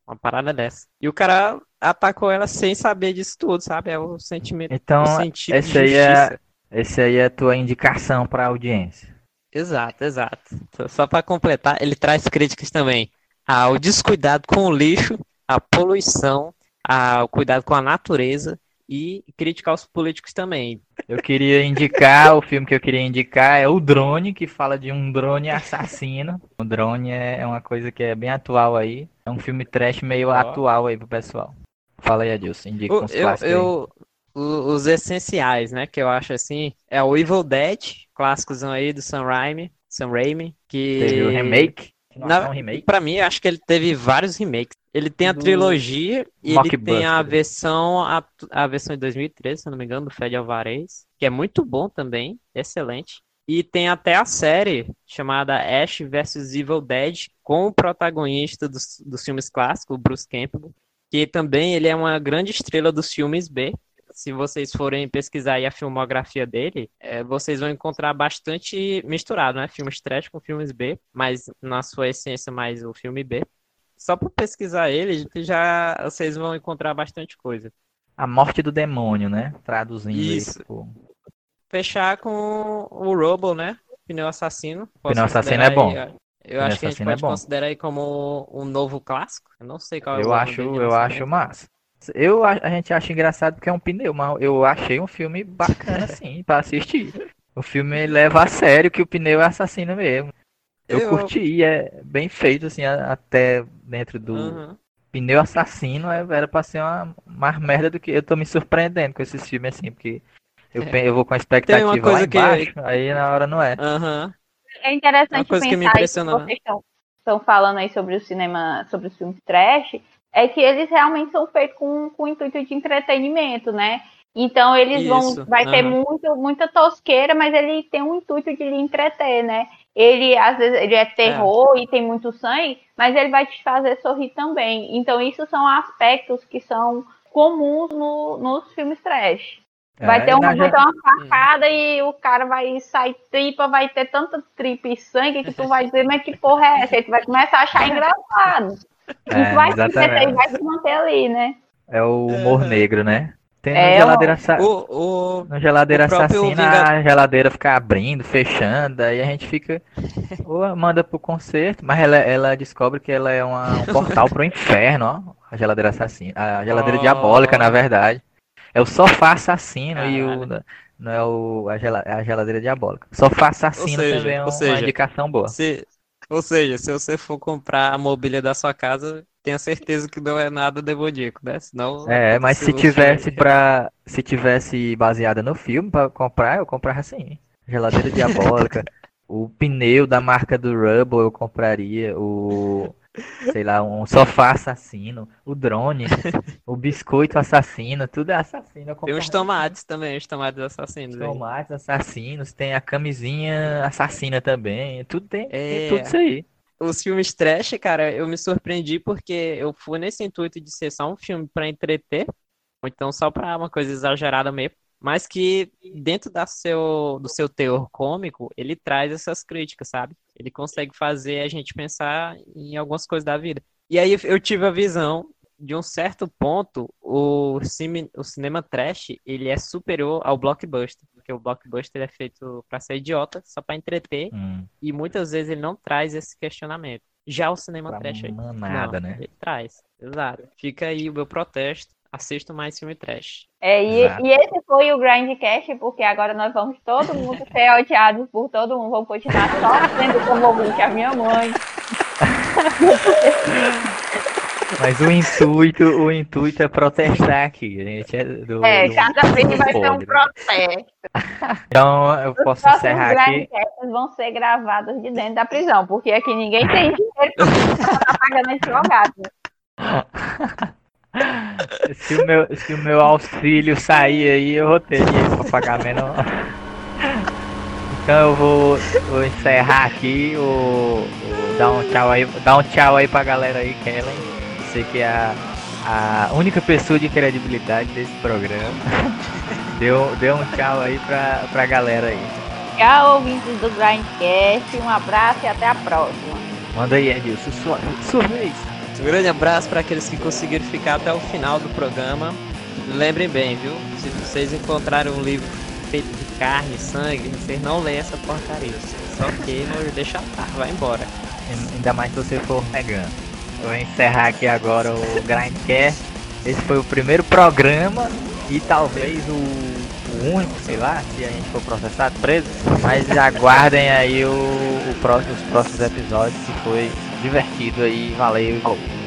Uma parada dessa. E o cara atacou ela sem saber disso tudo, sabe? É o sentimento, Então, o sentido de esse aí é- esse aí é a tua indicação pra audiência. Exato, exato. Só- para completar, ele traz críticas também ao descuidado com o lixo, à poluição, ao cuidado com a natureza e crítica aos políticos também. Eu queria indicar, o filme que eu queria indicar é O Drone, que fala de um drone assassino. O drone é é uma coisa que é bem atual aí. É um filme trash meio Ó. atual aí pro pessoal. Fala aí, Adilson, indica O- uns eu, eu- o- os essenciais, né, que eu acho assim, é o Evil Dead, clássicos aí do Sam Raimi, Sam Raimi, que Teve o remake. Na- Não, é um remake. Pra mim, acho que ele teve vários remakes. Ele tem a Do trilogia e ele tem a versão a, a versão de 2013, se não me engano, do Fred Alvarez, que é muito bom também, excelente. E tem até a série chamada Ash vs Evil Dead com o protagonista dos, dos filmes clássicos, Bruce Campbell, que também ele é uma grande estrela dos filmes B. Se vocês forem pesquisar aí a filmografia dele, é, vocês vão encontrar bastante misturado, né? Filmes trash com filmes B, mas na sua essência mais o filme B. Só por pesquisar ele, já vocês vão encontrar bastante coisa. A Morte do Demônio, né? Traduzindo Isso. tipo, Fechar com o Robo, né? Pneu Assassino. Posso Pneu Assassino é bom. aí, eu acho que a gente é pode bom. considerar aí como um novo clássico. Eu não sei qual é o Eu acho, dele eu acho massa. Eu, a a gente acha engraçado porque é um pneu, mas eu achei um filme bacana, assim, pra assistir. O filme leva a sério que o pneu é assassino mesmo. Eu, Eu- curti, é bem feito, assim, a- até dentro do Aham. pneu assassino, é- era pra ser uma mais merda do que. Eu tô me surpreendendo com esses filmes, assim, porque eu, É. eu vou com a expectativa lá coisa que- embaixo, aí na hora não é. Aham. É interessante Uma coisa que me pensar isso que vocês estão, estão falando aí sobre o cinema, sobre os filmes trash, é que eles realmente são feitos com, com o intuito de entretenimento, né? Então eles Isso, vão, vai ter aham. muito, muita tosqueira, mas ele tem um intuito de lhe entreter, né? Ele às vezes ele é terror e tem muito sangue, mas ele vai te fazer sorrir também. Então isso são aspectos que são comuns no- nos filmes trash. Vai É, ter, uma, na vai ter uma facada e o cara vai sair tripa, vai ter tanta tripa e sangue que tu vai dizer, mas que porra é essa? Aí tu vai começar a achar engraçado. É, e vai se entreter e exatamente. vai se manter ali, né? É o humor negro, né? Tem no É, geladeira, assa- O, o, geladeira o assassina, Vinga- a geladeira fica abrindo, fechando, aí a gente fica. Ou manda pro concerto, mas ela, ela descobre que ela é uma- um portal pro inferno, ó. A geladeira assassina. A geladeira Oh. diabólica, na verdade. É o sofá assassino e o. Não é o, a, gela- é a geladeira diabólica. Sofá assassino seja, também é uma seja, indicação boa. se, ou seja, se você for comprar a mobília da sua casa, tenha certeza que não é nada demoníaco, né? Senão É, mas se tivesse pra. Se tivesse baseada no filme pra comprar, eu comprava assim. Geladeira diabólica. o pneu da marca do Rubble eu compraria. O. Sei lá, um sofá assassino. O drone. o biscoito assassino. Tudo é assassino. Tem os tomates também, os tomates assassinos. Os aí. tomates assassinos. Tem a camisinha assassina também. Tudo tem. tem É. tudo isso aí. Os filmes trash, cara, eu me surpreendi porque eu fui nesse intuito de ser só um filme pra entreter, ou então só pra uma coisa exagerada mesmo, mas que dentro da seu, do seu teor cômico, ele traz essas críticas, sabe? Ele consegue fazer a gente pensar em algumas coisas da vida. E aí eu tive a visão de um certo ponto, o, cine, o cinema trash, ele é superior ao blockbuster. porque o blockbuster é feito para ser idiota, só para entreter, Hum, e muitas vezes ele não traz esse questionamento. Já o cinema pra trash aí, manada, não, né? ele traz. Exato. Fica aí o meu protesto. Assista mais filme trash. É, e, e esse foi o Grindcast, porque agora nós vamos todo mundo ser odiados por todo mundo. Vamos continuar só sendo como ouvinte a minha mãe. Mas o intuito, o intuito é protestar aqui. Gente é do. É, do- cada vez vai ser um protesto. Então eu Os posso encerrar aqui. Grindcasts vão ser gravados de dentro da prisão, porque aqui ninguém tem dinheiro pra tá pagando advogado. Se o, meu, se o meu auxílio sair aí, eu vou ter dinheiro pra pagar menor. Então eu vou, vou encerrar aqui, o, o- dar um tchau aí, dar um tchau aí pra galera aí, Kellen. Você que é a, a única pessoa de credibilidade desse programa. Deu, deu um tchau aí pra, pra galera aí. Tchau, ouvintes do Grindcast. Um abraço e até a próxima. Manda aí, Edilson, sua, sua vez. Um grande abraço para aqueles que conseguiram ficar até o final do programa. Lembrem bem, viu? Se vocês encontrarem um livro feito de carne sangue, vocês não leem essa porcaria. Só queimam e deixa estar, vai embora. Ainda mais se você for vegano. Eu vou encerrar aqui agora o Grindcast. Esse foi o primeiro programa e talvez o, o único, sei lá, se a gente for processado, preso. Mas aguardem aí o, o próximo, os próximos episódios, que foi divertido aí. Valeu, falou.